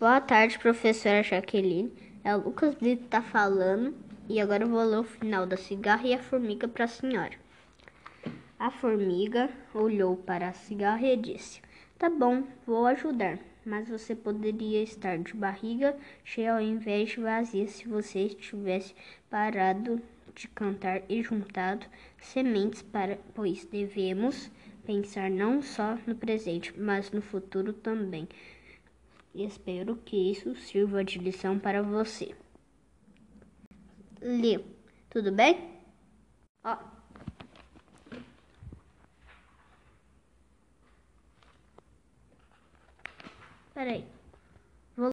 Boa tarde, professora Jaqueline. É o Lucas Brito tá falando e agora eu vou ler o final da cigarra e a formiga para a senhora. A formiga olhou para a cigarra e disse: Tá bom, vou ajudar, mas você poderia estar de barriga cheia ao invés de vazia se você estivesse parado de cantar e juntado sementes para, pois devemos pensar não só no presente, mas no futuro também. Espero que isso sirva de lição para você. Leo, tudo bem? Ó. Peraí.